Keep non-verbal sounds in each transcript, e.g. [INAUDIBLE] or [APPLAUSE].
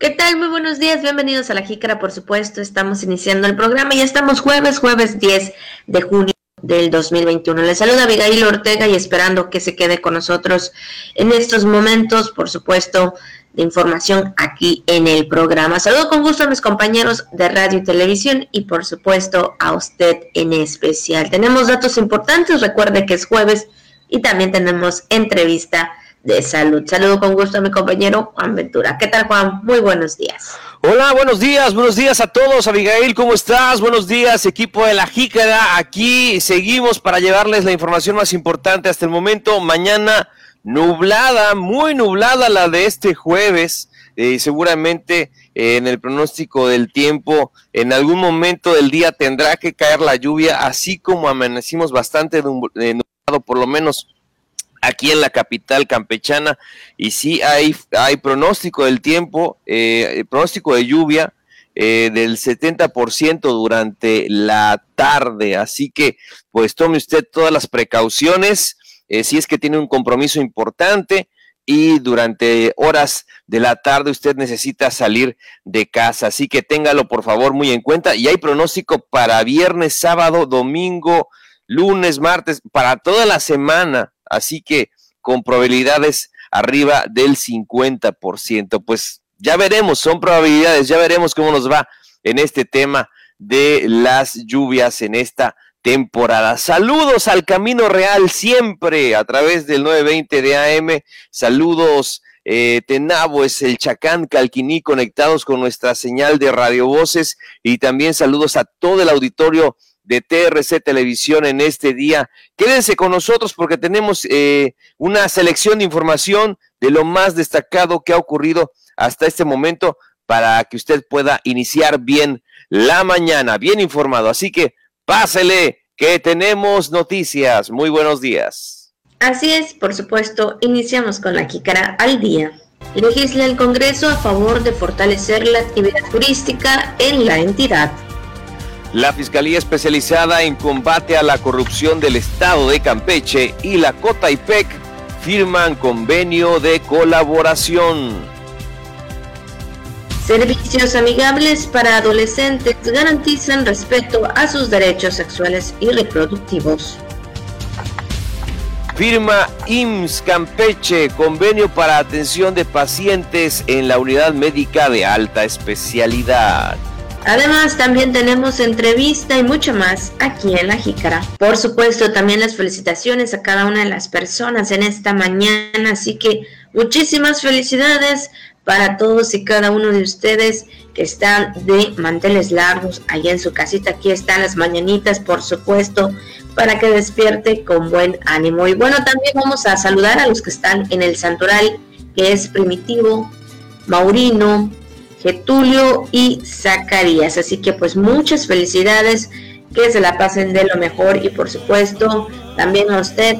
¿Qué tal? Muy buenos días, bienvenidos a La Jícara, por supuesto. Estamos iniciando el programa y estamos jueves, jueves 10 de junio del 2021. Les saluda Abigail Ortega y esperando que se quede con nosotros en estos momentos, por supuesto, de información aquí en el programa. Saludo con gusto a mis compañeros de radio y televisión y por supuesto a usted en especial. Tenemos datos importantes, recuerde que es jueves y también tenemos entrevista de salud. Saludo con gusto a mi compañero Juan Ventura. ¿Qué tal, Juan? Muy buenos días. Hola, buenos días, buenos días a todos. Abigail, ¿cómo estás? Buenos días, equipo de la Jícara. Aquí seguimos para llevarles la información más importante hasta el momento. Mañana nublada, muy nublada la de este jueves. Eh, seguramente eh, en el pronóstico del tiempo, en algún momento del día tendrá que caer la lluvia, así como amanecimos bastante nublado, por lo menos aquí en la capital campechana. Y sí hay, hay pronóstico del tiempo, eh, pronóstico de lluvia eh, del 70% durante la tarde, así que pues tome usted todas las precauciones eh, si es que tiene un compromiso importante y durante horas de la tarde usted necesita salir de casa, así que téngalo por favor muy en cuenta. Y hay pronóstico para viernes, sábado, domingo, lunes, martes, para toda la semana así que con probabilidades arriba del 50%. Pues ya veremos, son probabilidades, ya veremos cómo nos va en este tema de las lluvias en esta temporada. Saludos al Camino Real siempre a través del 920 de AM. Saludos eh, Tenabo, es el Chacán, Calquiní, conectados con nuestra señal de Radio Voces y también saludos a todo el auditorio de TRC Televisión en este día. Quédense con nosotros porque tenemos eh, una selección de información de lo más destacado que ha ocurrido hasta este momento para que usted pueda iniciar bien la mañana, bien informado. Así que pásele que tenemos noticias. Muy buenos días. Así es, por supuesto, iniciamos con la Jícara al día. Legisla el Congreso a favor de fortalecer la actividad turística en la entidad. La Fiscalía Especializada en Combate a la Corrupción del Estado de Campeche y la COTAIPEC firman convenio de colaboración. Servicios amigables para adolescentes garantizan respeto a sus derechos sexuales y reproductivos. Firma IMSS Campeche, convenio para atención de pacientes en la unidad médica de alta especialidad. Además, también tenemos entrevista y mucho más aquí en La Jícara. Por supuesto, también las felicitaciones a cada una de las personas en esta mañana. Así que muchísimas felicidades para todos y cada uno de ustedes que están de manteles largos allá en su casita. Aquí están las mañanitas, por supuesto, para que despierte con buen ánimo. Y bueno, también vamos a saludar a los que están en el santoral, que es Primitivo, Maurino, Getulio y Zacarías. Así que pues muchas felicidades, que se la pasen de lo mejor y por supuesto también a usted,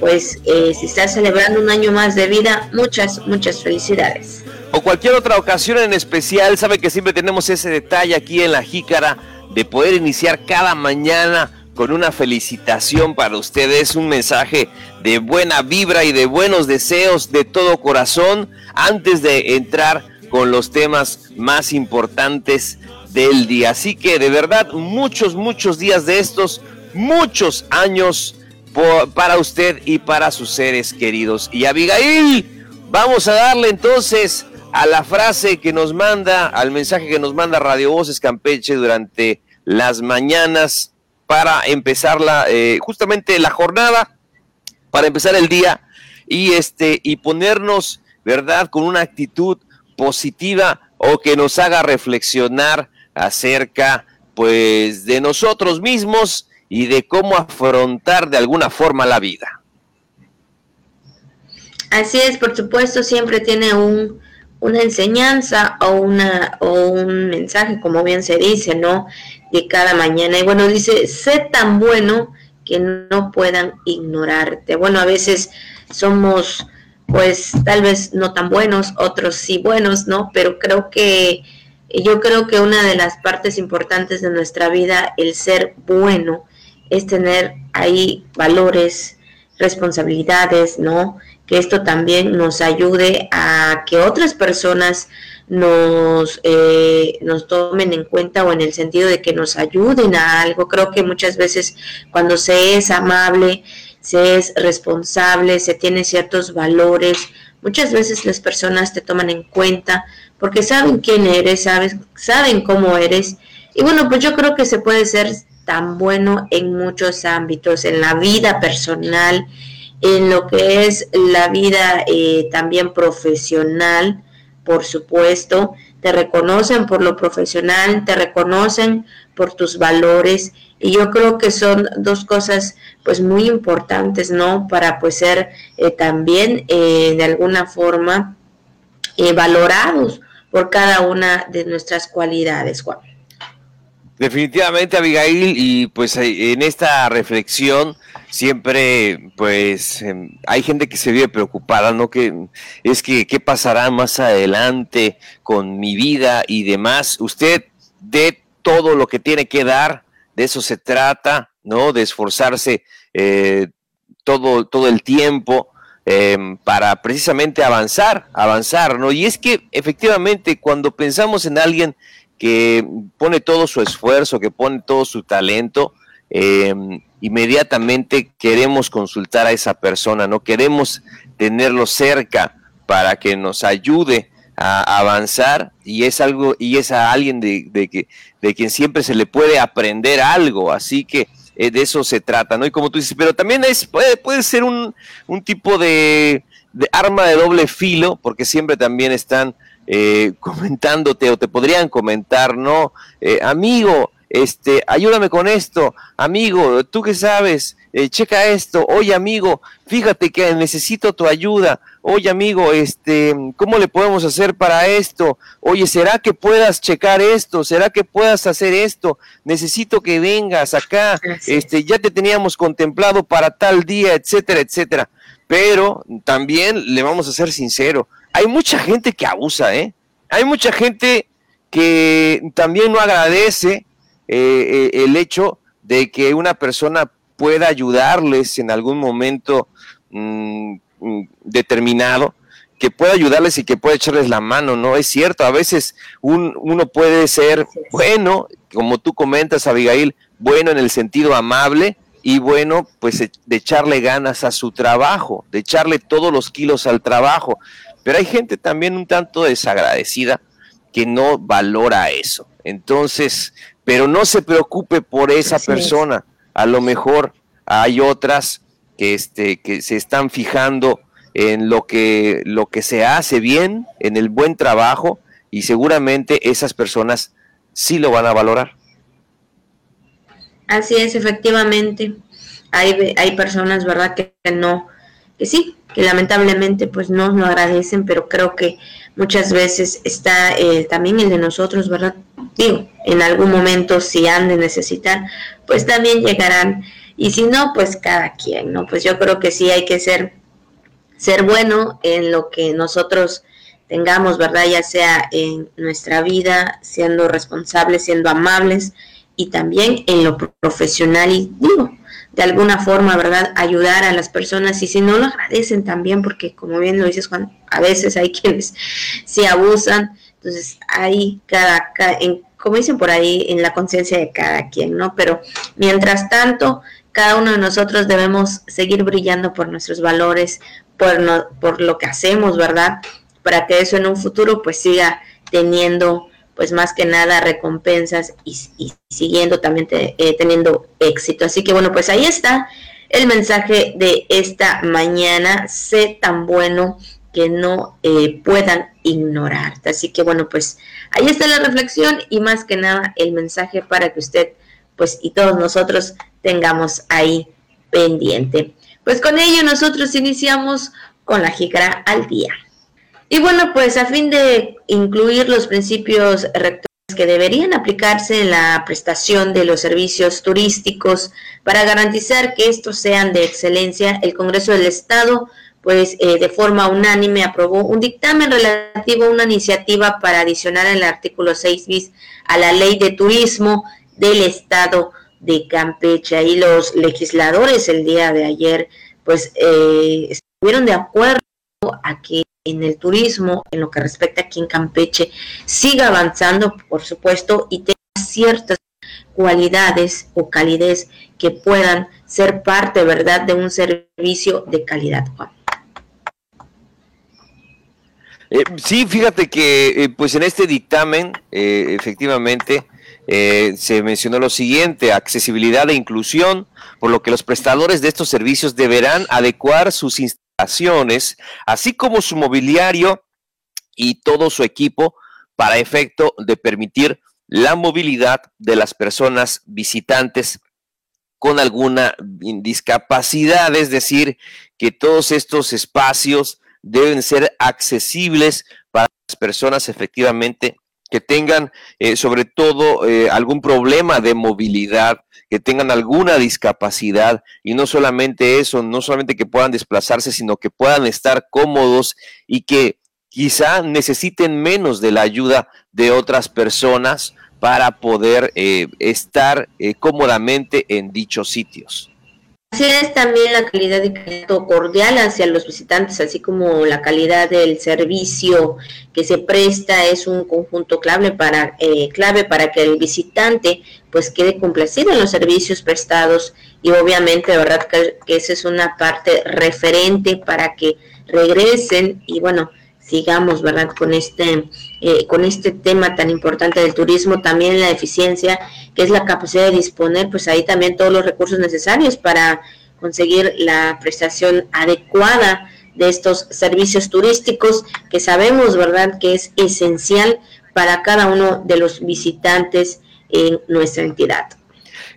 pues eh, si está celebrando un año más de vida, muchas, muchas felicidades. O cualquier otra ocasión en especial, sabe que siempre tenemos ese detalle aquí en la jícara de poder iniciar cada mañana con una felicitación para ustedes, un mensaje de buena vibra y de buenos deseos de todo corazón antes de entrar con los temas más importantes del día. Así que de verdad, muchos, muchos días de estos, muchos años para usted y para sus seres queridos. Y Abigail, vamos a darle entonces a la frase que nos manda, al mensaje que nos manda Radio Voces Campeche durante las mañanas para empezar la, eh, justamente la jornada, para empezar el día y este y ponernos, verdad, con una actitud positiva o que nos haga reflexionar acerca pues de nosotros mismos y de cómo afrontar de alguna forma la vida. Así es, por supuesto, siempre tiene un, una enseñanza o, una, o un mensaje, como bien se dice, ¿no? De cada mañana. Y bueno, dice, sé tan bueno que no puedan ignorarte. Bueno, a veces somos pues tal vez no tan buenos, otros sí buenos, ¿no? Pero creo que yo creo que una de las partes importantes de nuestra vida, el ser bueno, es tener ahí valores, responsabilidades, ¿no? Que esto también nos ayude a que otras personas nos, eh, nos tomen en cuenta o en el sentido de que nos ayuden a algo. Creo que muchas veces cuando se es amable, se es responsable, se tiene ciertos valores, muchas veces las personas te toman en cuenta porque saben quién eres, saben, cómo eres. Y bueno, pues yo creo que se puede ser tan bueno en muchos ámbitos, en la vida personal, en lo que es la vida eh, también profesional, por supuesto, te reconocen por lo profesional, te reconocen por tus valores y yo creo que son dos cosas pues muy importantes, ¿no? Para pues ser eh, también eh, de alguna forma eh, valorados por cada una de nuestras cualidades, Juan. Definitivamente, Abigail, y pues en esta reflexión siempre, pues, em, hay gente que se vive preocupada, ¿no? Que es que, ¿qué pasará más adelante con mi vida y demás? Usted dé todo lo que tiene que dar, de eso se trata, ¿no? De esforzarse eh, todo, todo el tiempo em, para precisamente avanzar, avanzar, ¿no? Y es que efectivamente cuando pensamos en alguien que pone todo su esfuerzo, que pone todo su talento, em, inmediatamente queremos consultar a esa persona, no queremos tenerlo cerca para que nos ayude a avanzar y es algo y es a alguien de, que, de quien siempre se le puede aprender algo, así que eh, de eso se trata, ¿no? Y como tú dices, pero también es puede, puede ser un, un tipo de, de arma de doble filo, porque siempre también están eh, [LAUGHS] comentándote o te podrían comentar, ¿no? Eh, amigo, este, ayúdame con esto, amigo, tú que sabes, eh, checa esto, oye amigo, fíjate que necesito tu ayuda, oye amigo, este, ¿cómo le podemos hacer para esto? Oye, ¿será que puedas checar esto? ¿Será que puedas hacer esto? Necesito que vengas acá, este, ya te teníamos contemplado para tal día, etcétera, etcétera. Pero también le vamos a ser sincero, hay mucha gente que abusa, ¿eh? Hay mucha gente que también no agradece eh, eh, el hecho de que una persona pueda ayudarles en algún momento mm, determinado, que pueda ayudarles y que pueda echarles la mano, ¿no? Es cierto, a veces uno puede ser bueno, como tú comentas, Abigail, bueno en el sentido amable, y bueno, pues de echarle ganas a su trabajo, de echarle todos los kilos al trabajo. Pero hay gente también un tanto desagradecida que no valora eso. Entonces, pero no se preocupe por esa persona. A lo mejor hay otras que, este, que se están fijando en lo que, lo que se hace bien, en el buen trabajo, y seguramente esas personas sí lo van a valorar. Así es, efectivamente. Hay, hay personas, ¿verdad?, que no, que sí, que lamentablemente pues no nos agradecen, pero creo que muchas veces está eh, también el de nosotros, ¿verdad? Digo, en algún momento si han de necesitar, pues también llegarán. Y si no, pues cada quien, ¿no? Pues yo creo que sí hay que ser, ser bueno en lo que nosotros tengamos, ¿verdad? Ya sea en nuestra vida, siendo responsables, siendo amables y también en lo profesional y digo, de alguna forma, ¿verdad? Ayudar a las personas y si no lo agradecen también, porque como bien lo dices Juan, a veces hay [LAUGHS] quienes se abusan, entonces hay cada, en, como dicen por ahí, en la conciencia de cada quien, ¿no? Pero mientras tanto, cada uno de nosotros debemos seguir brillando por nuestros valores, por, no, por lo que hacemos, ¿verdad? Para que eso en un futuro pues siga teniendo pues más que nada recompensas y, siguiendo también eh, teniendo éxito. Así que bueno, pues ahí está el mensaje de esta mañana. Sé tan bueno que no eh, puedan ignorarte. Así que bueno, pues ahí está la reflexión y más que nada el mensaje para que usted pues y todos nosotros tengamos ahí pendiente. Pues con ello nosotros iniciamos con la jícara al día. Y bueno, pues a fin de incluir los principios rectores que deberían aplicarse en la prestación de los servicios turísticos para garantizar que estos sean de excelencia, el Congreso del Estado pues eh, de forma unánime aprobó un dictamen relativo a una iniciativa para adicionar el artículo 6 bis a la ley de turismo del Estado de Campeche. Y los legisladores el día de ayer pues eh, estuvieron de acuerdo a que en el turismo, en lo que respecta aquí en Campeche, siga avanzando, por supuesto, y tenga ciertas cualidades o calidez que puedan ser parte, ¿verdad?, de un servicio de calidad, Juan. Eh, sí, fíjate que eh, pues en este dictamen eh, efectivamente se mencionó lo siguiente, accesibilidad e inclusión, por lo que los prestadores de estos servicios deberán adecuar sus instalaciones, así como su mobiliario y todo su equipo para efecto de permitir la movilidad de las personas visitantes con alguna discapacidad, es decir, que todos estos espacios deben ser accesibles para las personas efectivamente que tengan eh, sobre todo eh, algún problema de movilidad, que tengan alguna discapacidad y no solamente eso, no solamente que puedan desplazarse, sino que puedan estar cómodos y que quizá necesiten menos de la ayuda de otras personas para poder eh, estar cómodamente en dichos sitios. Así es también la calidad de trato cordial hacia los visitantes, así como la calidad del servicio que se presta es un conjunto clave para eh, clave para que el visitante pues quede complacido en los servicios prestados. Y obviamente verdad que, que esa es una parte referente para que regresen y bueno sigamos, ¿verdad? Con este, eh, con este tema tan importante del turismo, también la eficiencia, que es la capacidad de disponer, pues ahí también todos los recursos necesarios para conseguir la prestación adecuada de estos servicios turísticos que sabemos, ¿verdad?, que es esencial para cada uno de los visitantes en nuestra entidad.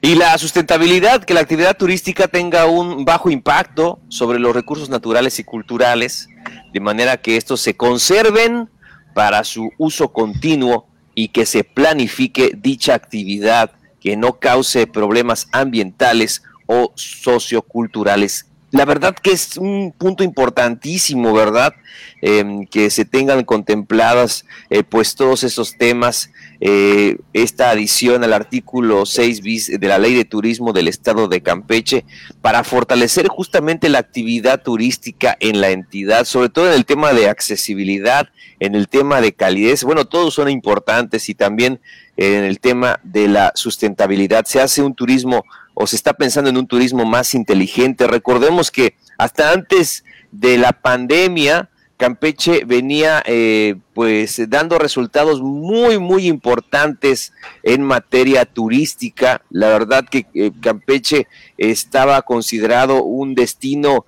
Y la sustentabilidad, que la actividad turística tenga un bajo impacto sobre los recursos naturales y culturales, de manera que estos se conserven para su uso continuo y que se planifique dicha actividad que no cause problemas ambientales o socioculturales. La verdad que es un punto importantísimo, ¿verdad? Em, que se tengan contempladas eh, pues todos esos temas eh, esta adición al artículo 6 bis de la Ley de Turismo del Estado de Campeche para fortalecer justamente la actividad turística en la entidad, sobre todo en el tema de accesibilidad, en el tema de calidez. Bueno, todos son importantes y también en el tema de la sustentabilidad. Se hace un turismo o se está pensando en un turismo más inteligente. Recordemos que hasta antes de la pandemia, Campeche venía eh, pues dando resultados muy muy importantes en materia turística. La verdad que eh, Campeche estaba considerado un destino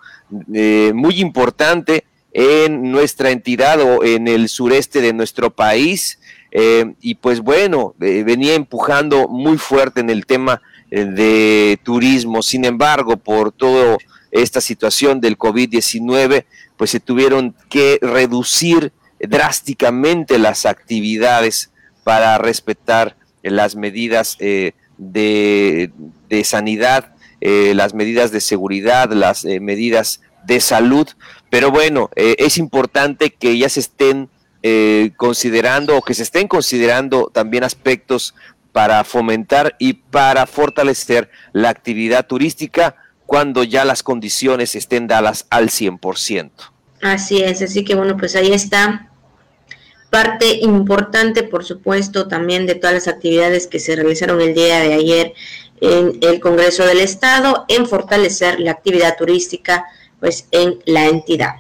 eh, muy importante en nuestra entidad o en el sureste de nuestro país. Y pues bueno, venía empujando muy fuerte en el tema de turismo. Sin embargo, por toda esta situación del COVID-19, pues se tuvieron que reducir drásticamente las actividades para respetar las medidas eh, de, sanidad, eh, las medidas de seguridad, las eh, medidas de salud. Pero bueno, es importante que ya se estén considerando o que se estén considerando también aspectos para fomentar y para fortalecer la actividad turística cuando ya las condiciones estén dadas al 100%. Así es, así que bueno, pues ahí está parte importante, por supuesto, también de todas las actividades que se realizaron el día de ayer en el Congreso del Estado en fortalecer la actividad turística pues en la entidad.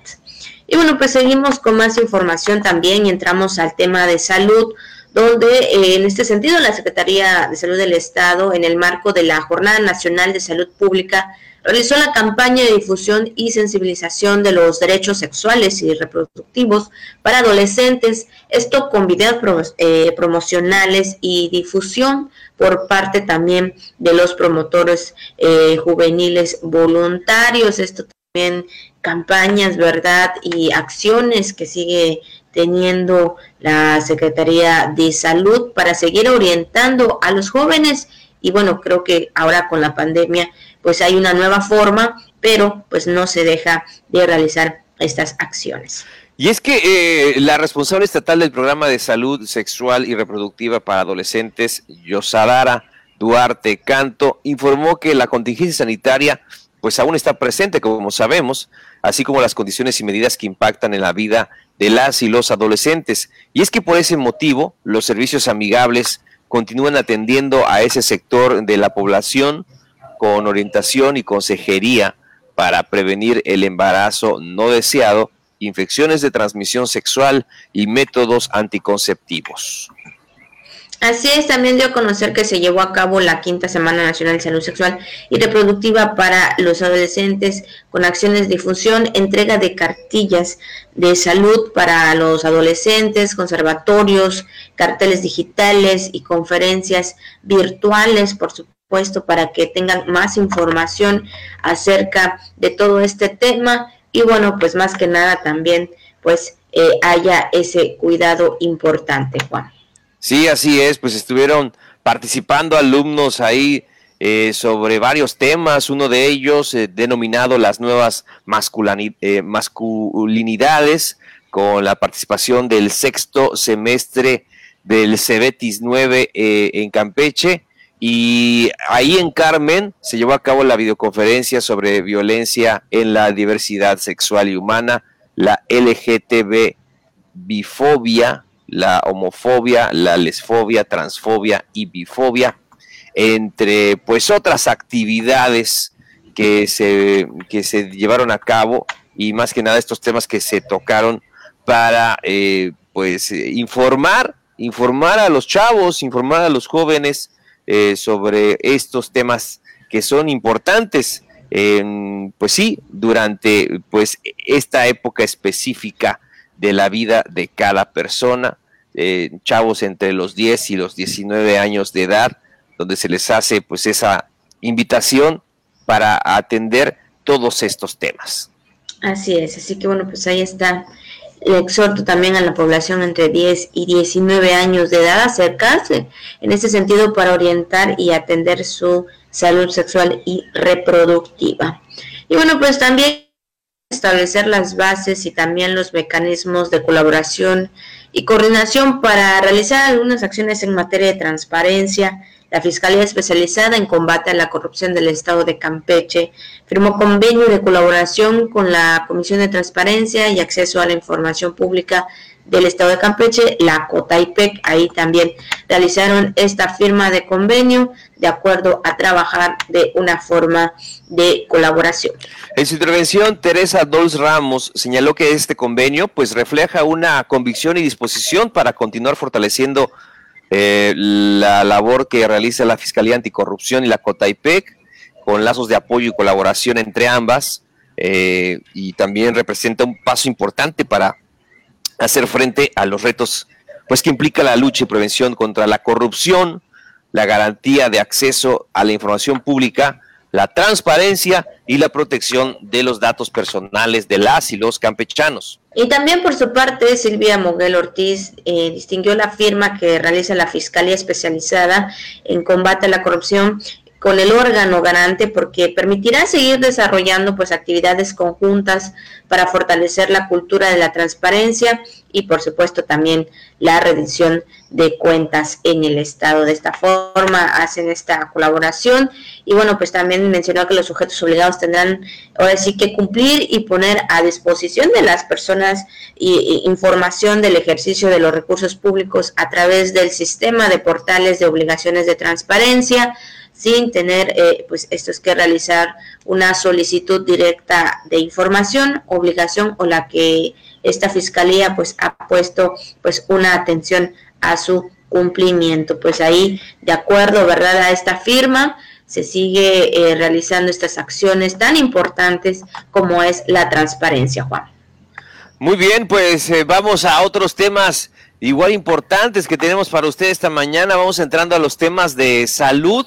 Y bueno, pues seguimos con más información también y entramos al tema de salud, donde eh, en este sentido la Secretaría de Salud del Estado, en el marco de la Jornada Nacional de Salud Pública, realizó la campaña de difusión y sensibilización de los derechos sexuales y reproductivos para adolescentes, esto con videos eh, promocionales y difusión por parte también de los promotores eh, juveniles voluntarios, esto también campañas, ¿verdad? Y acciones que sigue teniendo la Secretaría de Salud para seguir orientando a los jóvenes y bueno, creo que ahora con la pandemia pues hay una nueva forma, pero pues no se deja de realizar estas acciones. Y es que eh, la responsable estatal del programa de salud sexual y reproductiva para adolescentes, Yosadara Duarte Canto, informó que la contingencia sanitaria pues aún está presente, como sabemos, así como las condiciones y medidas que impactan en la vida de las y los adolescentes. Y es que por ese motivo, los servicios amigables continúan atendiendo a ese sector de la población con orientación y consejería para prevenir el embarazo no deseado, infecciones de transmisión sexual y métodos anticonceptivos. Así es, también dio a conocer que se llevó a cabo la quinta Semana Nacional de Salud Sexual y Reproductiva para los adolescentes con acciones de difusión, entrega de cartillas de salud para los adolescentes, conservatorios, carteles digitales y conferencias virtuales, por supuesto, para que tengan más información acerca de todo este tema y bueno, pues más que nada también pues eh, haya ese cuidado importante, Juan. Sí, así es, pues estuvieron participando alumnos ahí eh, sobre varios temas, uno de ellos eh, denominado las nuevas eh, masculinidades, con la participación del sexto semestre del Cebetis 9 en Campeche. Y ahí en Carmen se llevó a cabo la videoconferencia sobre violencia en la diversidad sexual y humana, la LGTB bifobia, la homofobia, la lesfobia, transfobia y bifobia, entre pues otras actividades que se, que se llevaron a cabo y más que nada estos temas que se tocaron para eh, pues informar, informar a los chavos, informar a los jóvenes eh, sobre estos temas que son importantes, pues sí, durante pues esta época específica de la vida de cada persona, eh, chavos entre los 10 y los 19 años de edad, donde se les hace pues esa invitación para atender todos estos temas. Así es, así que bueno, pues ahí está. Le exhorto también a la población entre 10 y 19 años de edad a acercarse en ese sentido para orientar y atender su salud sexual y reproductiva. Y bueno, pues también establecer las bases y también los mecanismos de colaboración y coordinación para realizar algunas acciones en materia de transparencia. La Fiscalía Especializada en Combate a la Corrupción del Estado de Campeche firmó convenio de colaboración con la Comisión de Transparencia y Acceso a la Información Pública del Estado de Campeche, la COTAIPEC, ahí también realizaron esta firma de convenio de acuerdo a trabajar de una forma de colaboración. En su intervención, Teresa Dols Ramos señaló que este convenio pues refleja una convicción y disposición para continuar fortaleciendo eh, la labor que realiza la Fiscalía Anticorrupción y la COTAIPEC con lazos de apoyo y colaboración entre ambas eh, y también representa un paso importante para hacer frente a los retos pues que implica la lucha y prevención contra la corrupción, la garantía de acceso a la información pública, la transparencia y la protección de los datos personales de las y los campechanos. Y también por su parte, Silvia Moguel Ortiz eh, distinguió la firma que realiza la Fiscalía Especializada en Combate a la Corrupción con el órgano garante porque permitirá seguir desarrollando pues actividades conjuntas para fortalecer la cultura de la transparencia y por supuesto también la rendición de cuentas en el estado. De esta forma hacen esta colaboración y bueno pues también mencionó que los sujetos obligados tendrán ahora sí que cumplir y poner a disposición de las personas información del ejercicio de los recursos públicos a través del sistema de portales de obligaciones de transparencia sin tener eh, pues esto es que realizar una solicitud directa de información, obligación o la que esta fiscalía pues ha puesto pues una atención a su cumplimiento. Pues ahí, de acuerdo, ¿verdad? A esta firma se sigue eh, realizando estas acciones tan importantes como es la transparencia, Juan. Muy bien, pues eh, vamos a otros temas igual importantes que tenemos para usted esta mañana. Vamos entrando a los temas de salud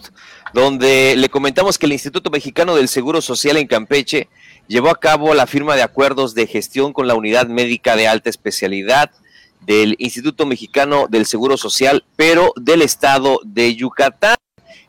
donde le comentamos que el Instituto Mexicano del Seguro Social en Campeche llevó a cabo la firma de acuerdos de gestión con la Unidad Médica de Alta Especialidad del Instituto Mexicano del Seguro Social, pero del estado de Yucatán.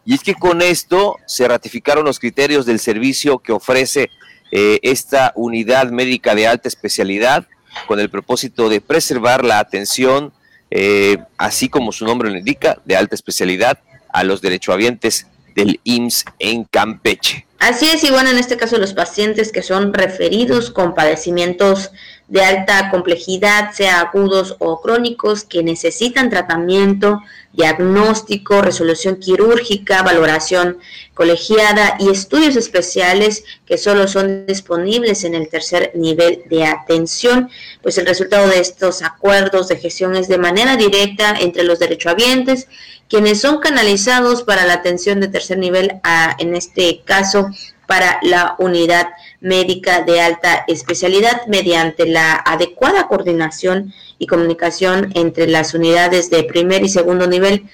Y es que con esto se ratificaron los criterios del servicio que ofrece eh, esta unidad médica de alta especialidad con el propósito de preservar la atención, eh, así como su nombre lo indica, de alta especialidad a los derechohabientes del IMSS en Campeche. Así es, y bueno, en este caso los pacientes que son referidos con padecimientos de alta complejidad, sea agudos o crónicos, que necesitan tratamiento, diagnóstico, resolución quirúrgica, valoración colegiada y estudios especiales que solo son disponibles en el tercer nivel de atención, pues el resultado de estos acuerdos de gestión es de manera directa entre los derechohabientes, quienes son canalizados para la atención de tercer nivel, a, en este caso para la unidad médica de alta especialidad mediante la adecuada coordinación y comunicación entre las unidades de primer y segundo nivel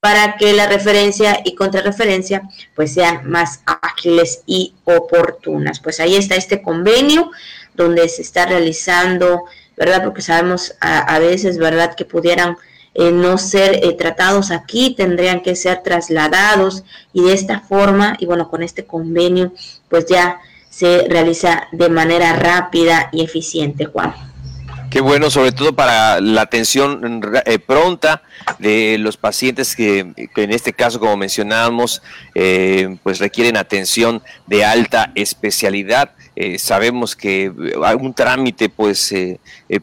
para que la referencia y contrarreferencia pues sean más ágiles y oportunas. Pues ahí está este convenio donde se está realizando, ¿verdad? Porque sabemos a, veces, ¿verdad? Que pudieran eh, no ser eh, tratados aquí, tendrían que ser trasladados y de esta forma, y bueno, con este convenio, pues ya se realiza de manera rápida y eficiente, Juan. Qué bueno, sobre todo para la atención eh, pronta de los pacientes que, en este caso, como mencionábamos, eh, pues requieren atención de alta especialidad. Eh, sabemos que algún trámite pues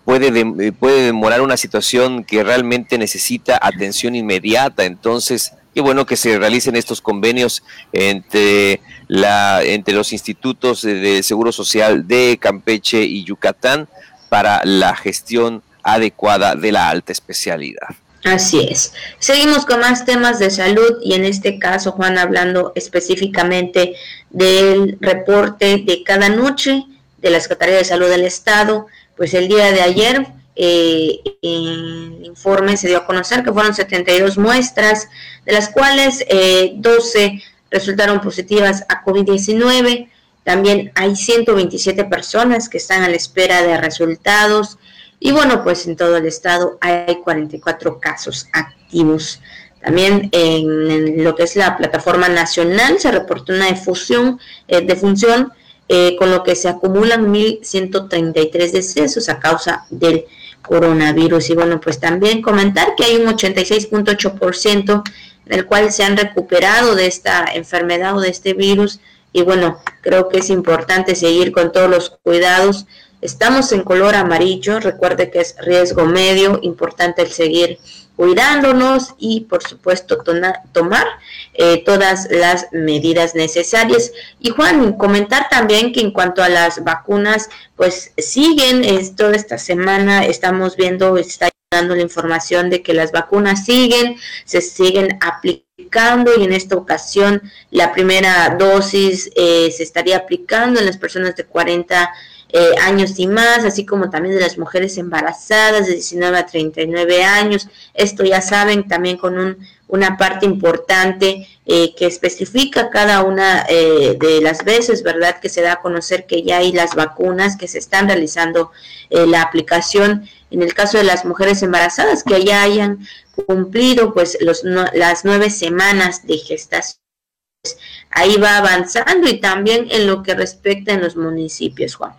puede, puede demorar una situación que realmente necesita atención inmediata. Entonces, qué bueno que se realicen estos convenios entre la, entre los institutos de, Seguro Social de Campeche y Yucatán para la gestión adecuada de la alta especialidad. Así es. Seguimos con más temas de salud y en este caso, Juan, hablando específicamente del reporte de cada noche de la Secretaría de Salud del Estado. Pues el día de ayer eh, el informe se dio a conocer que fueron 72 muestras, de las cuales eh, 12 resultaron positivas a COVID-19. También hay 127 personas que están a la espera de resultados. Y bueno, pues en todo el estado hay 44 casos activos. También en, lo que es la plataforma nacional se reportó una difusión, eh, defunción, eh, con lo que se acumulan 1.133 decesos a causa del coronavirus. Y bueno, pues también comentar que hay un 86.8% del cual se han recuperado de esta enfermedad o de este virus. Y bueno, creo que es importante seguir con todos los cuidados. Estamos en color amarillo, recuerde que es riesgo medio, importante el seguir cuidándonos y por supuesto tomar eh, todas las medidas necesarias. Y Juan, comentar también que en cuanto a las vacunas, pues siguen, toda esta semana estamos viendo, está dando la información de que las vacunas siguen, se siguen aplicando y en esta ocasión la primera dosis eh, se estaría aplicando en las personas de 40 eh, años y más, así como también de las mujeres embarazadas de 19 a 39 años. Esto ya saben también con un, una parte importante eh, que especifica cada una de las veces, ¿verdad? Que se da a conocer que ya hay las vacunas que se están realizando la aplicación en el caso de las mujeres embarazadas que ya hayan cumplido pues los, las nueve semanas de gestación. Ahí va avanzando y también en lo que respecta en los municipios, Juan.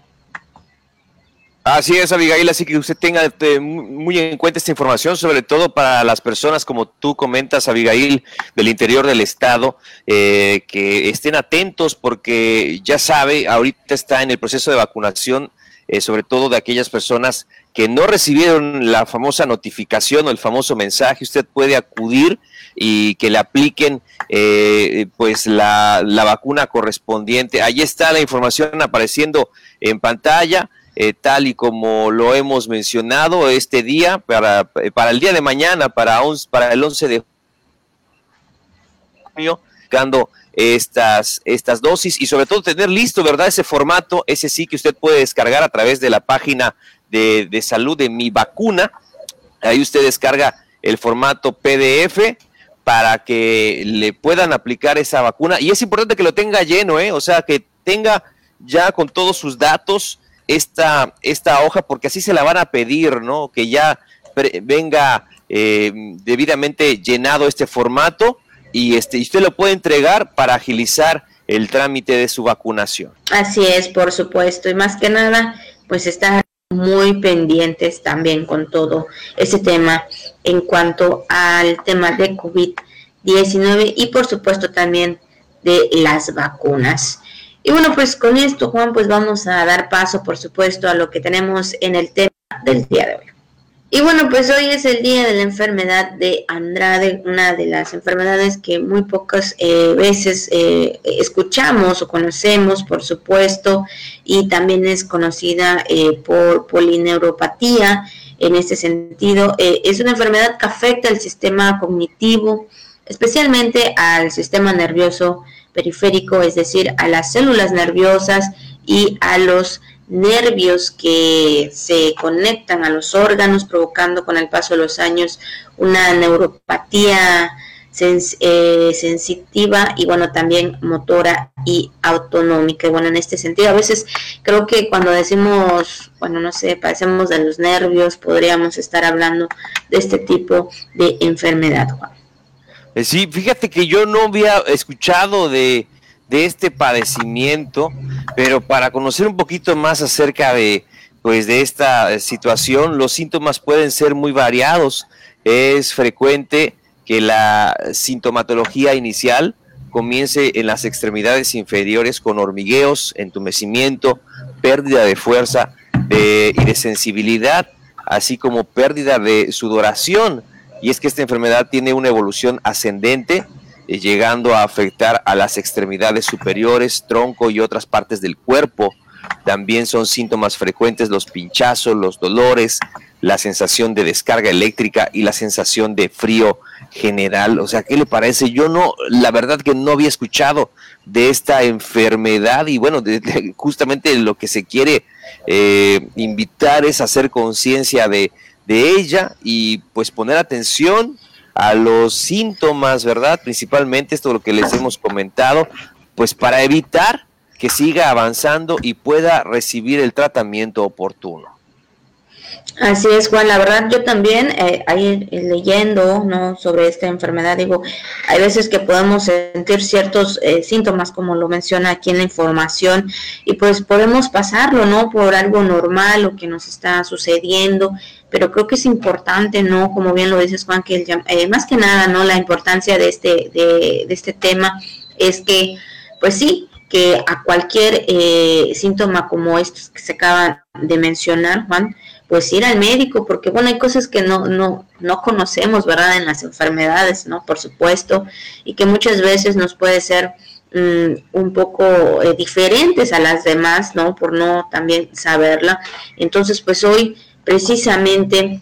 Así es, Abigail, así que usted tenga este, muy en cuenta esta información, sobre todo para las personas, como tú comentas, Abigail, del interior del estado, eh, que estén atentos porque ya sabe, ahorita está en el proceso de vacunación, eh, sobre todo de aquellas personas que no recibieron la famosa notificación o el famoso mensaje, usted puede acudir y que le apliquen eh, pues la, vacuna correspondiente. Ahí está la información apareciendo en pantalla. Eh, tal y como lo hemos mencionado este día, para, para el día de mañana, para, para el 11 de junio, buscando estas, estas dosis y sobre todo tener listo, ¿verdad? Ese formato, ese sí que usted puede descargar a través de la página de, salud de mi vacuna. Ahí usted descarga el formato PDF para que le puedan aplicar esa vacuna. Y es importante que lo tenga lleno, ¿eh? o sea, que tenga ya con todos sus datos esta, esta hoja, porque así se la van a pedir, ¿no? Que ya venga eh, debidamente llenado este formato y, este, y usted lo puede entregar para agilizar el trámite de su vacunación. Así es, por supuesto, y más que nada, pues está muy pendientes también con todo ese tema en cuanto al tema de COVID-19 y por supuesto también de las vacunas. Y bueno, pues con esto, Juan, pues vamos a dar paso, por supuesto, a lo que tenemos en el tema del día de hoy. Y bueno, pues hoy es el día de la enfermedad de Andrade, una de las enfermedades que muy pocas eh, veces eh, escuchamos o conocemos, por supuesto, y también es conocida eh, por polineuropatía. En este sentido, es una enfermedad que afecta al sistema cognitivo, especialmente al sistema nervioso periférico, es decir, a las células nerviosas y a los nervios que se conectan a los órganos, provocando con el paso de los años una neuropatía eh, sensitiva y bueno, también motora y autonómica. Y bueno, en este sentido, a veces creo que cuando decimos, bueno, no sé, padecemos de los nervios, podríamos estar hablando de este tipo de enfermedad. Eh, sí, fíjate que yo no había escuchado de, de este padecimiento, pero para conocer un poquito más acerca de, pues, de esta situación, los síntomas pueden ser muy variados. Es frecuente que la sintomatología inicial comience en las extremidades inferiores con hormigueos, entumecimiento, pérdida de fuerza y de sensibilidad, así como pérdida de sudoración. Y es que esta enfermedad tiene una evolución ascendente eh, llegando a afectar a las extremidades superiores, tronco y otras partes del cuerpo. También son síntomas frecuentes los pinchazos, los dolores, la sensación de descarga eléctrica y la sensación de frío general. O sea, ¿qué le parece? Yo no, la verdad que no había escuchado de esta enfermedad y bueno, justamente lo que se quiere eh, invitar es hacer conciencia de, de ella y pues poner atención a los síntomas, ¿verdad? Principalmente esto lo que les hemos comentado, pues para evitar que siga avanzando y pueda recibir el tratamiento oportuno. Así es, Juan. La verdad, yo también, eh, ahí eh, leyendo ¿no? sobre esta enfermedad, digo, hay veces que podemos sentir ciertos eh, síntomas, como lo menciona aquí en la información, y pues podemos pasarlo, ¿no? Por algo normal, lo que nos está sucediendo, pero creo que es importante, ¿no? Como bien lo dices, Juan, que eh, más que nada, ¿no? La importancia de este, de, este tema es que, pues sí, que a cualquier eh, síntoma como estos que se acaba de mencionar, Juan, pues ir al médico, porque bueno, hay cosas que no, no, no conocemos, ¿verdad? En las enfermedades, ¿no? Por supuesto, y que muchas veces nos puede ser mm, un poco eh, diferentes a las demás, ¿no? Por no también saberla. Entonces, pues hoy precisamente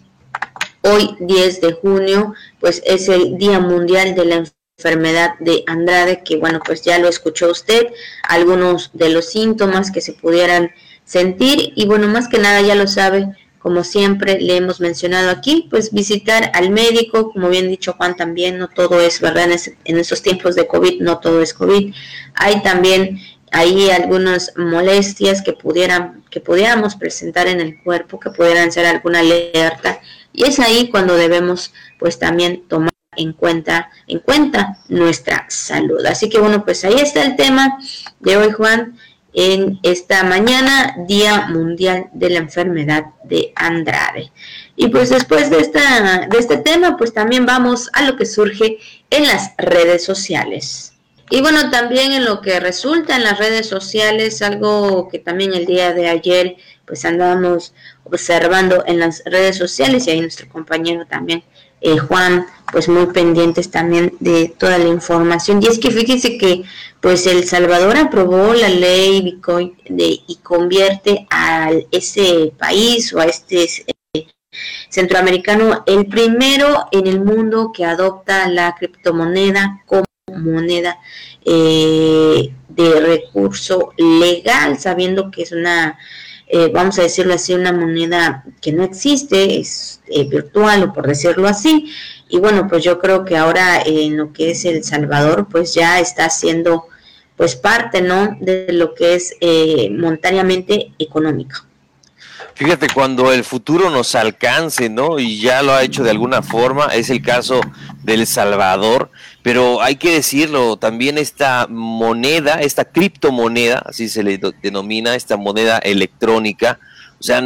hoy 10 de junio, pues es el Día Mundial de la Enfermedad de Andrade, que bueno, pues ya lo escuchó usted, algunos de los síntomas que se pudieran sentir y bueno, más que nada ya lo sabe, como siempre le hemos mencionado aquí, pues visitar al médico, como bien dicho Juan también, no todo es verdad en, esos tiempos de COVID, no todo es COVID, hay también ahí algunas molestias que pudieran que pudiéramos presentar en el cuerpo, que pudieran ser alguna alerta y es ahí cuando debemos pues también tomar en cuenta en cuenta nuestra salud. Así que bueno, pues ahí está el tema de hoy, Juan, en esta mañana, Día Mundial de la Enfermedad de Andrade. Y pues después de esta de este tema, pues también vamos a lo que surge en las redes sociales. Y bueno, también en lo que resulta en las redes sociales, algo que también el día de ayer pues andábamos observando en las redes sociales y ahí nuestro compañero también, eh, Juan, pues muy pendientes también de toda la información. Y es que fíjense que pues El Salvador aprobó la ley Bitcoin de, y convierte a ese país o a este eh, centroamericano el primero en el mundo que adopta la criptomoneda como moneda eh, de recurso legal, sabiendo que es una, eh, vamos a decirlo así, una moneda que no existe, es eh, virtual o por decirlo así. Y bueno, pues yo creo que ahora en lo que es El Salvador, pues ya está siendo pues parte, ¿no? De lo que es monetariamente económico. Fíjate, cuando el futuro nos alcance, ¿no? Y ya lo ha hecho de alguna forma, es el caso del Salvador, pero hay que decirlo, también esta moneda, esta criptomoneda, así se le denomina, esta moneda electrónica, o sea,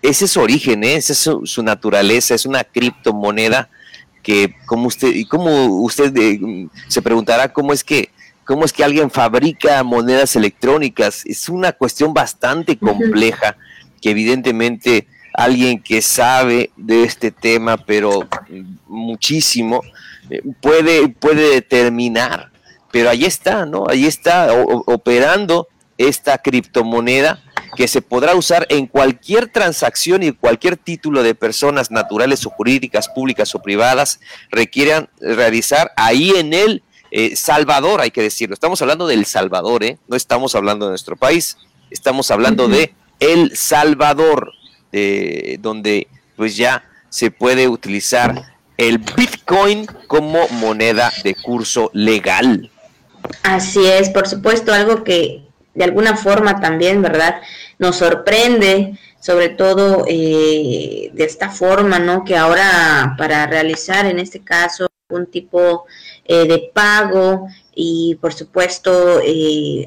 ese es su origen, ¿eh? esa es su, naturaleza, es una criptomoneda que, como usted, y como usted eh, se preguntará, ¿cómo es que cómo es que alguien fabrica monedas electrónicas. Es una cuestión bastante compleja que evidentemente alguien que sabe de este tema, pero muchísimo, eh, puede, puede determinar. Pero ahí está, ¿no? Ahí está operando esta criptomoneda que se podrá usar en cualquier transacción y cualquier título de personas naturales o jurídicas, públicas o privadas, requieran realizar ahí en el eh, Salvador, hay que decirlo. Estamos hablando del Salvador, ¿eh? No estamos hablando de nuestro país, estamos hablando de El Salvador, donde pues ya se puede utilizar el Bitcoin como moneda de curso legal. Así es, por supuesto, algo que de alguna forma también, ¿verdad? Nos sorprende, sobre todo eh, de esta forma, ¿no? Que ahora para realizar en este caso un tipo eh, de pago y por supuesto eh,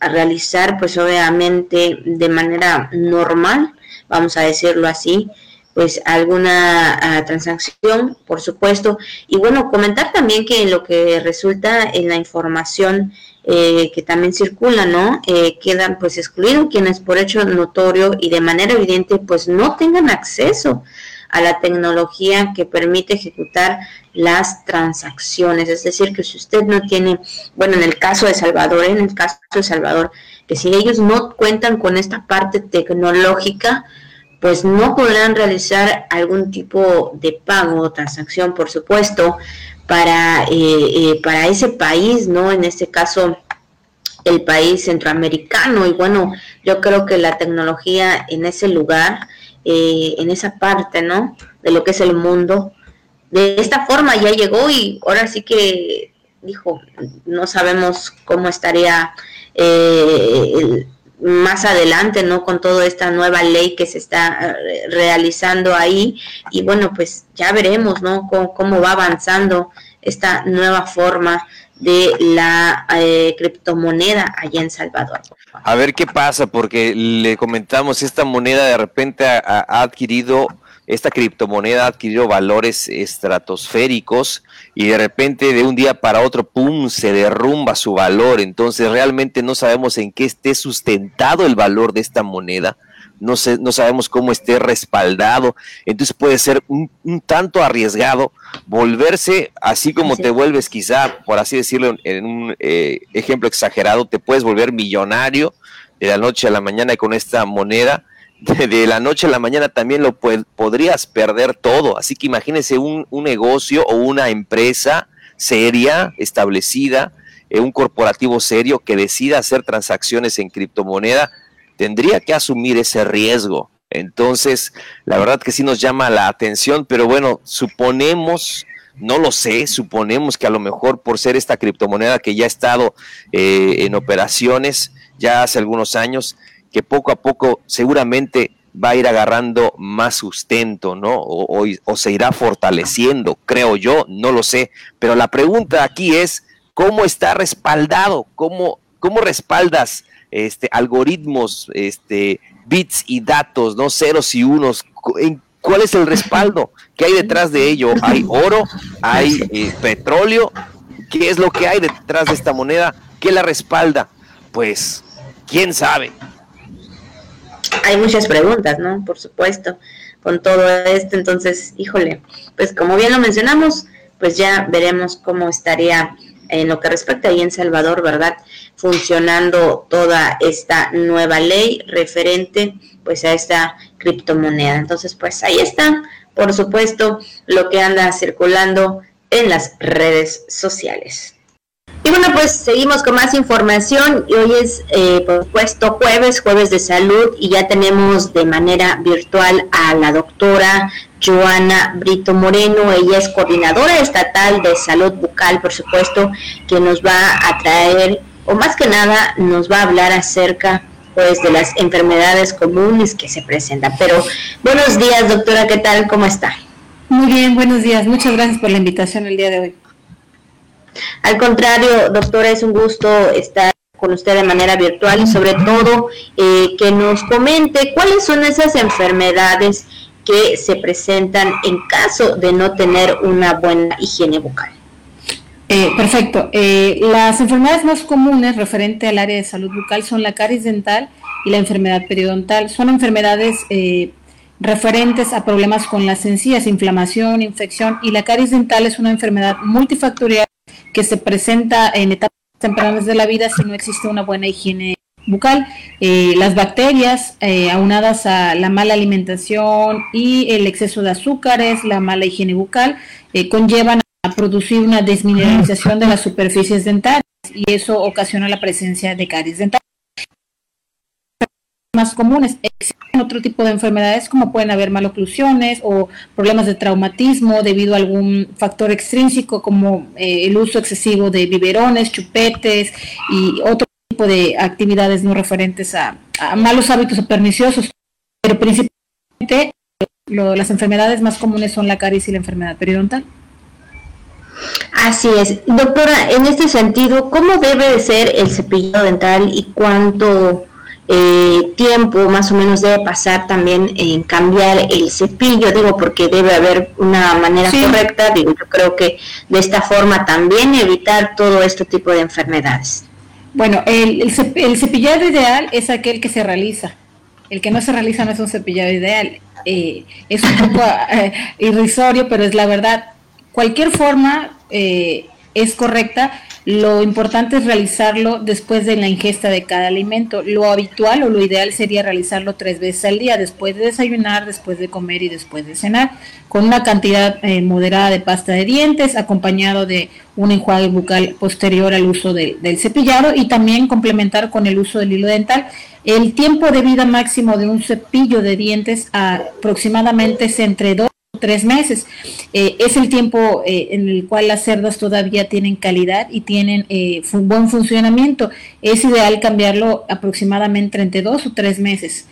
realizar pues obviamente de manera normal, vamos a decirlo así, pues alguna ah, transacción, por supuesto. Y bueno, comentar también que lo que resulta en la información eh, que también circula, ¿no? Eh, quedan pues excluidos quienes por hecho notorio y de manera evidente pues no tengan acceso a la tecnología que permite ejecutar las transacciones. Es decir, que si usted no tiene, bueno, en el caso de Salvador, en el caso de Salvador, que si ellos no cuentan con esta parte tecnológica, pues no podrán realizar algún tipo de pago o transacción, por supuesto, para, eh, eh, para ese país, ¿no? En este caso, el país centroamericano. Y bueno, yo creo que la tecnología en ese lugar, eh, en esa parte, ¿no? De lo que es el mundo, de esta forma ya llegó y ahora sí que dijo, no sabemos cómo estaría eh, más adelante, ¿no? Con toda esta nueva ley que se está eh, realizando ahí. Y bueno, pues ya veremos, ¿no? Cómo, va avanzando esta nueva forma de la eh, criptomoneda allá en Salvador. A ver qué pasa, porque le comentamos, esta moneda de repente ha adquirido esta criptomoneda ha adquirido valores estratosféricos y de repente de un día para otro, ¡pum!, se derrumba su valor. Entonces realmente no sabemos en qué esté sustentado el valor de esta moneda. No, sé, no sabemos cómo esté respaldado. Entonces puede ser un, tanto arriesgado volverse, así como te vuelves quizá, por así decirlo, en un eh, ejemplo exagerado, te puedes volver millonario de la noche a la mañana con esta moneda de, la noche a la mañana también lo podrías perder todo. Así que imagínese un, negocio o una empresa seria, establecida, eh, un corporativo serio que decida hacer transacciones en criptomoneda, tendría que asumir ese riesgo. Entonces, la verdad que sí nos llama la atención, pero bueno, suponemos, no lo sé, suponemos que a lo mejor por ser esta criptomoneda que ya ha estado eh, en operaciones ya hace algunos años, que poco a poco seguramente va a ir agarrando más sustento, ¿no? O, se irá fortaleciendo, creo yo, no lo sé. Pero la pregunta aquí es, ¿cómo está respaldado? ¿Cómo, cómo respaldas este, algoritmos, este, bits y datos, ¿no? Ceros y unos. ¿Cuál es el respaldo? ¿Qué hay detrás de ello? ¿Hay oro? ¿Hay eh, petróleo? ¿Qué es lo que hay detrás de esta moneda? ¿Qué la respalda? Pues, quién sabe hay muchas preguntas, ¿no? Por supuesto, con todo esto. Entonces, híjole, pues como bien lo mencionamos, pues ya veremos cómo estaría en lo que respecta ahí en Salvador, ¿verdad? Funcionando toda esta nueva ley referente pues a esta criptomoneda. Entonces, pues ahí está, por supuesto, lo que anda circulando en las redes sociales. Y bueno, pues seguimos con más información y hoy es, eh, por supuesto, jueves, jueves de salud y ya tenemos de manera virtual a la doctora Joana Brito Moreno. Ella es coordinadora estatal de salud bucal, por supuesto, que nos va a traer, o más que nada, nos va a hablar acerca pues de las enfermedades comunes que se presentan. Pero buenos días, doctora, ¿qué tal? ¿Cómo está? Muy bien, buenos días. Muchas gracias por la invitación el día de hoy. Al contrario, doctora, es un gusto estar con usted de manera virtual y sobre todo eh, que nos comente cuáles son esas enfermedades que se presentan en caso de no tener una buena higiene bucal. Eh, perfecto. Eh, las enfermedades más comunes referente al área de salud bucal son la caries dental y la enfermedad periodontal. Son enfermedades referentes a problemas con las encías, inflamación, infección y la caries dental es una enfermedad multifactorial que se presenta en etapas tempranas de la vida si no existe una buena higiene bucal. las bacterias, aunadas a la mala alimentación y el exceso de azúcares, la mala higiene bucal, conllevan a producir una desmineralización de las superficies dentales y eso ocasiona la presencia de caries dentales más comunes. Existen otro tipo de enfermedades como pueden haber maloclusiones o problemas de traumatismo debido a algún factor extrínseco como eh, el uso excesivo de biberones, chupetes y otro tipo de actividades no referentes a, malos hábitos o perniciosos. Pero principalmente las enfermedades más comunes son la caries y la enfermedad periodontal. Así es. Doctora, en este sentido, ¿cómo debe de ser el cepillo dental y cuánto eh, tiempo más o menos debe pasar también en cambiar el cepillo? Digo, porque debe haber una manera correcta. Digo, yo creo que de esta forma también evitar todo este tipo de enfermedades. Bueno, el, el, cepillado ideal es aquel que se realiza. El que no se realiza no es un cepillado ideal. Eh, es un poco [LAUGHS] eh, irrisorio, pero es la verdad cualquier forma eh, es correcta. Lo importante es realizarlo después de la ingesta de cada alimento. Lo habitual o lo ideal sería realizarlo tres veces al día, después de desayunar, después de comer y después de cenar, con una cantidad eh, moderada de pasta de dientes, acompañado de un enjuague bucal posterior al uso del cepillado y también complementar con el uso del hilo dental. El tiempo de vida máximo de un cepillo de dientes aproximadamente es entre dos tres meses. Eh, es el tiempo eh, en el cual las cerdas todavía tienen calidad y tienen eh, buen funcionamiento. Es ideal cambiarlo aproximadamente entre dos o tres meses.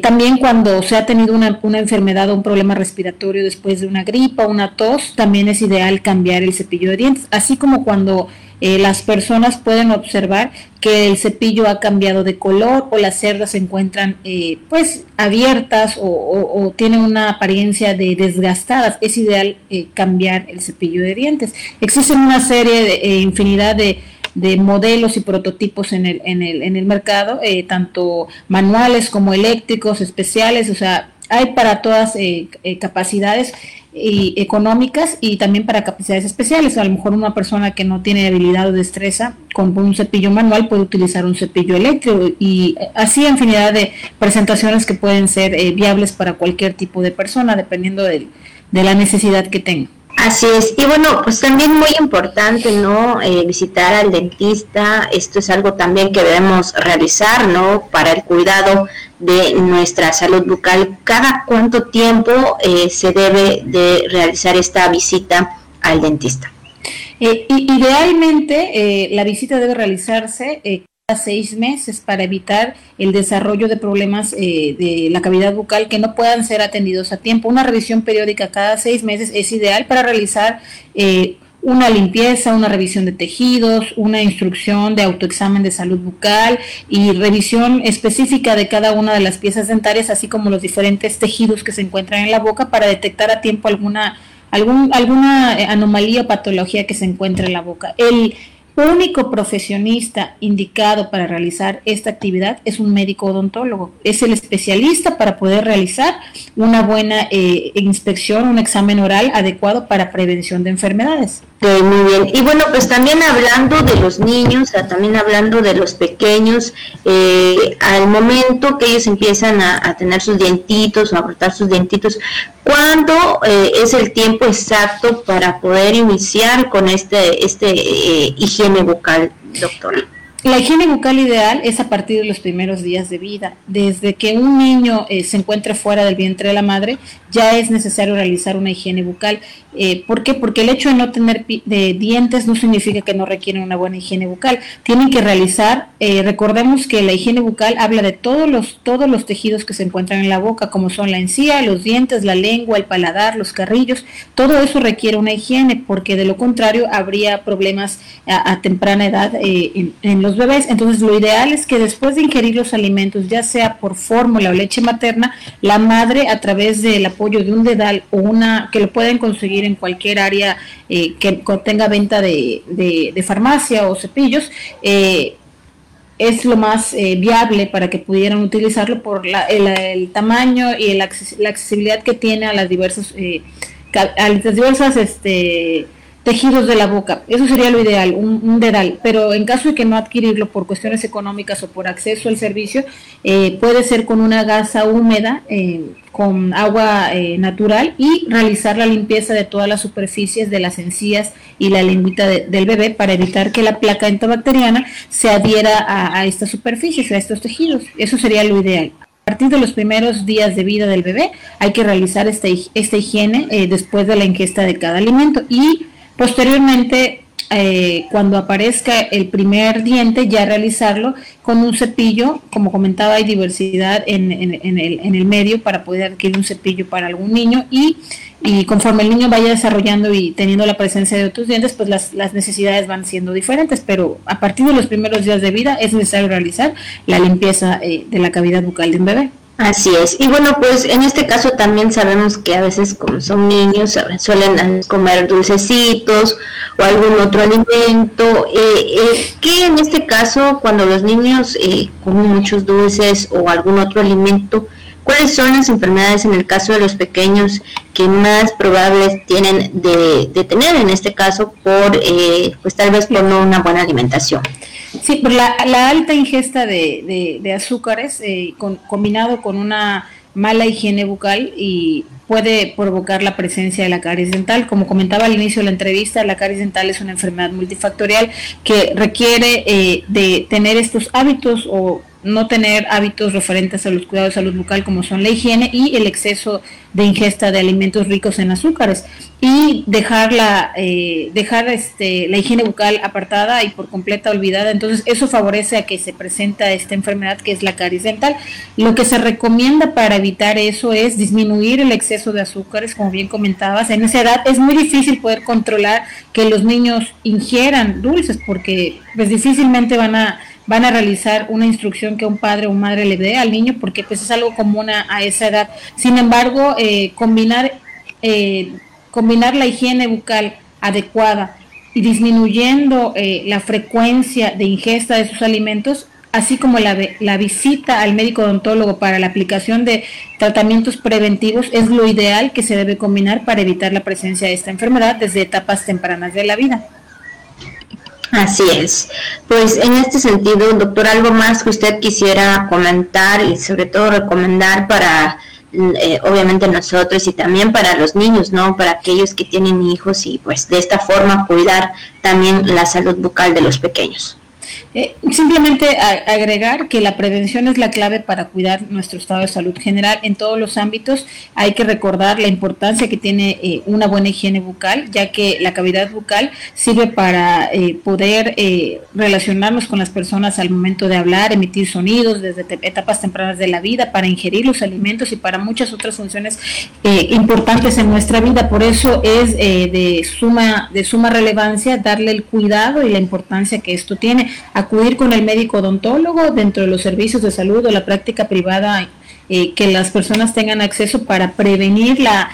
también cuando se ha tenido una, una, enfermedad o un problema respiratorio después de una gripa una tos, también es ideal cambiar el cepillo de dientes, así como cuando eh, las personas pueden observar que el cepillo ha cambiado de color o las cerdas se encuentran eh, pues abiertas o, tienen una apariencia de desgastadas. Es ideal eh, cambiar el cepillo de dientes. Existen una serie de infinidad de, modelos y prototipos en el, en el, en el mercado, tanto manuales como eléctricos, especiales, o sea, hay para todas capacidades y económicas y también para capacidades especiales. A lo mejor una persona que no tiene habilidad o destreza con un cepillo manual puede utilizar un cepillo eléctrico y así infinidad de presentaciones que pueden ser eh, viables para cualquier tipo de persona dependiendo de, de la necesidad que tenga. Así es, y bueno, pues también muy importante, ¿no? Eh, visitar al dentista, esto es algo también que debemos realizar, ¿no? Para el cuidado de nuestra salud bucal. ¿Cada cuánto tiempo eh, se debe de realizar esta visita al dentista? Eh, idealmente, la visita debe realizarse seis meses para evitar el desarrollo de problemas eh, de la cavidad bucal que no puedan ser atendidos a tiempo. Una revisión periódica cada seis meses es ideal para realizar eh, una limpieza, una revisión de tejidos, una instrucción de autoexamen de salud bucal y revisión específica de cada una de las piezas dentarias, así como los diferentes tejidos que se encuentran en la boca para detectar a tiempo alguna, algún, alguna anomalía o patología que se encuentre en la boca. El, único profesionista indicado para realizar esta actividad es un médico odontólogo. Es el especialista para poder realizar una buena eh, inspección, un examen oral adecuado para prevención de enfermedades muy bien. Y bueno, pues también hablando de los niños, también hablando de los pequeños, eh, al momento que ellos empiezan a, tener sus dientitos o a brotar sus dientitos, ¿cuándo eh, es el tiempo exacto para poder iniciar con este, este eh, higiene bucal, doctora? La higiene bucal ideal es a partir de los primeros días de vida. Desde que un niño eh, se encuentre fuera del vientre de la madre, ya es necesario realizar una higiene bucal. Eh, ¿Por qué? Porque el hecho de no tener dientes no significa que no requieren una buena higiene bucal. Tienen que realizar, eh, recordemos que la higiene bucal habla de todos los, todos los tejidos que se encuentran en la boca, como son la encía, los dientes, la lengua, el paladar, los carrillos. Todo eso requiere una higiene, porque de lo contrario habría problemas a, temprana edad en los bebés. Entonces, lo ideal es que después de ingerir los alimentos, ya sea por fórmula o leche materna, la madre, a través del apoyo de un dedal o una que lo pueden conseguir en cualquier área eh, que tenga venta de, de, farmacia o cepillos, eh, es lo más eh, viable para que pudieran utilizarlo por la, el, tamaño y la accesibilidad que tiene a las diversas, a las diversas este, tejidos de la boca. Eso sería lo ideal, un, dedal. Pero en caso de que no adquirirlo por cuestiones económicas o por acceso al servicio, eh, puede ser con una gasa húmeda, eh, con agua eh, natural y realizar la limpieza de todas las superficies de las encías y la lengüita del bebé para evitar que la placa entobacteriana se adhiera a, a estas superficies, a estos tejidos. Eso sería lo ideal. A partir de los primeros días de vida del bebé hay que realizar esta, esta higiene después de la ingesta de cada alimento y Posteriormente, eh, cuando aparezca el primer diente, ya realizarlo con un cepillo. Como comentaba, hay diversidad en, el, medio para poder adquirir un cepillo para algún niño y, conforme el niño vaya desarrollando y teniendo la presencia de otros dientes, pues las, necesidades van siendo diferentes, pero a partir de los primeros días de vida es necesario realizar la limpieza eh, de la cavidad bucal de un bebé. Así es. Y bueno, pues en este caso también sabemos que a veces como son niños suelen comer dulcecitos o algún otro alimento. Eh, eh, que en este caso cuando los niños eh, comen muchos dulces o algún otro alimento, ¿cuáles son las enfermedades en el caso de los pequeños que más probables tienen de, de tener en este caso por, eh, pues tal vez por no una buena alimentación? Sí, por la, alta ingesta de, azúcares eh, combinado con una mala higiene bucal y puede provocar la presencia de la caries dental. Como comentaba al inicio de la entrevista, la caries dental es una enfermedad multifactorial que requiere eh, de tener estos hábitos o no tener hábitos referentes a los cuidados de salud bucal como son la higiene y el exceso de ingesta de alimentos ricos en azúcares. Y dejar la eh, dejar este la higiene bucal apartada y por completa olvidada. Entonces eso favorece a que se presenta esta enfermedad que es la caries dental. Lo que se recomienda para evitar eso es disminuir el exceso de azúcares como bien comentabas. En esa edad es muy difícil poder controlar que los niños ingieran dulces porque pues difícilmente van a van a realizar una instrucción que un padre o madre le dé al niño porque pues es algo común a, esa edad. Sin embargo, eh, combinar, eh, combinar la higiene bucal adecuada y disminuyendo eh, la frecuencia de ingesta de esos alimentos, así como la, la visita al médico odontólogo para la aplicación de tratamientos preventivos, es lo ideal que se debe combinar para evitar la presencia de esta enfermedad desde etapas tempranas de la vida. Así es. Pues en este sentido, doctor, algo más que usted quisiera comentar y sobre todo recomendar para, eh, obviamente nosotros y también para los niños, ¿no? Para aquellos que tienen hijos y pues de esta forma cuidar también la salud bucal de los pequeños. Eh, simplemente agregar que la prevención es la clave para cuidar nuestro estado de salud general en todos los ámbitos. Hay que recordar la importancia que tiene eh, una buena higiene bucal, ya que la cavidad bucal sirve para eh, poder relacionarnos con las personas al momento de hablar, emitir sonidos desde etapas tempranas de la vida, para ingerir los alimentos y para muchas otras funciones importantes en nuestra vida. Por eso es de suma de suma relevancia darle el cuidado y la importancia que esto tiene acudir con el médico odontólogo dentro de los servicios de salud o la práctica privada eh, que las personas tengan acceso para prevenir la,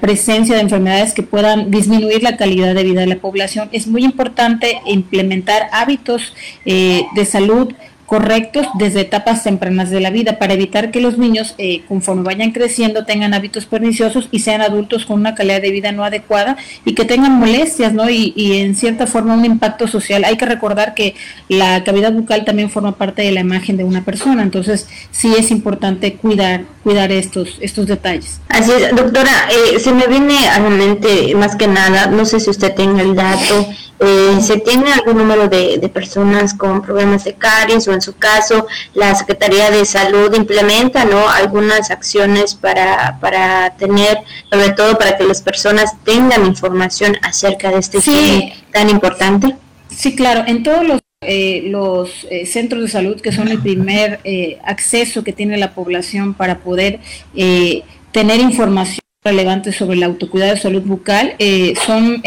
presencia de enfermedades que puedan disminuir la calidad de vida de la población. Es muy importante implementar hábitos eh, de salud correctos desde etapas tempranas de la vida para evitar que los niños, eh, conforme vayan creciendo, tengan hábitos perniciosos y sean adultos con una calidad de vida no adecuada y que tengan molestias, ¿no? Y, en cierta forma un impacto social. Hay que recordar que la cavidad bucal también forma parte de la imagen de una persona, entonces sí es importante cuidar, cuidar estos, estos detalles. Así es, doctora, eh, se me viene a la mente más que nada, no sé si usted tenga el dato eh, ¿Se tiene algún número de, personas con problemas de caries o en su caso la Secretaría de Salud implementa ¿no? algunas acciones para, para tener, sobre todo para que las personas tengan información acerca de este sí. tan importante? Sí, claro, en todos los eh, los eh, centros de salud que son el primer acceso que tiene la población para poder tener información relevante sobre el autocuidado de salud bucal son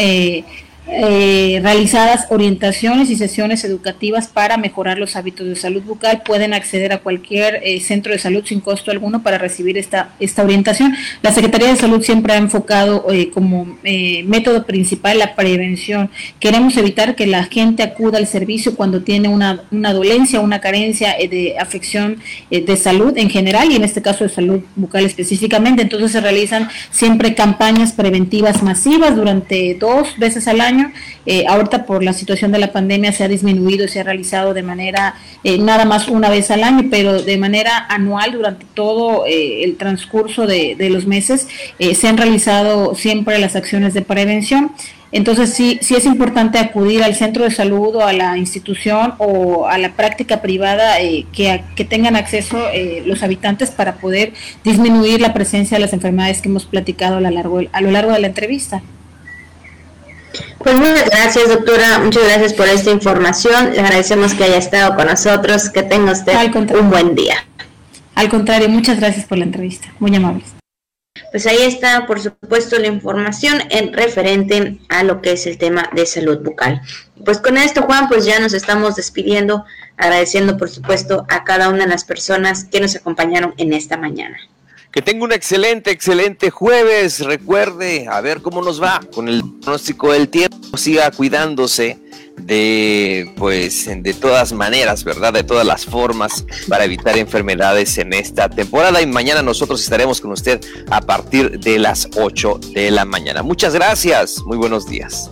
eh, realizadas orientaciones y sesiones educativas para mejorar los hábitos de salud bucal. Pueden acceder a cualquier eh, centro de salud sin costo alguno para recibir esta, esta orientación. La Secretaría de Salud siempre ha enfocado eh, como método principal la prevención. Queremos evitar que la gente acuda al servicio cuando tiene una, una dolencia, una carencia de afección de salud en general y en este caso de salud bucal específicamente. Entonces se realizan siempre campañas preventivas masivas durante dos veces al año eh, ahorita por la situación de la pandemia se ha disminuido se ha realizado de manera eh, nada más una vez al año, pero de manera anual durante todo eh, el transcurso de, los meses se han realizado siempre las acciones de prevención. Entonces sí, sí es importante acudir al centro de salud o a la institución o a la práctica privada que, que, tengan acceso los habitantes para poder disminuir la presencia de las enfermedades que hemos platicado a lo largo, a lo largo de la entrevista. Pues muchas gracias, doctora. Muchas gracias por esta información. Le agradecemos que haya estado con nosotros. Que tenga usted un buen día. Al contrario, muchas gracias por la entrevista. Muy amables. Pues ahí está, por supuesto, la información en referente a lo que es el tema de salud bucal. Pues con esto, Juan, pues ya nos estamos despidiendo, agradeciendo, por supuesto, a cada una de las personas que nos acompañaron en esta mañana. Que tenga un excelente, excelente jueves. Recuerde, a ver cómo nos va con el pronóstico del tiempo. Siga cuidándose de, pues, de todas maneras, ¿verdad? De todas las formas para evitar enfermedades en esta temporada. Y mañana nosotros estaremos con usted a partir de las 8 de la mañana. Muchas gracias. Muy buenos días.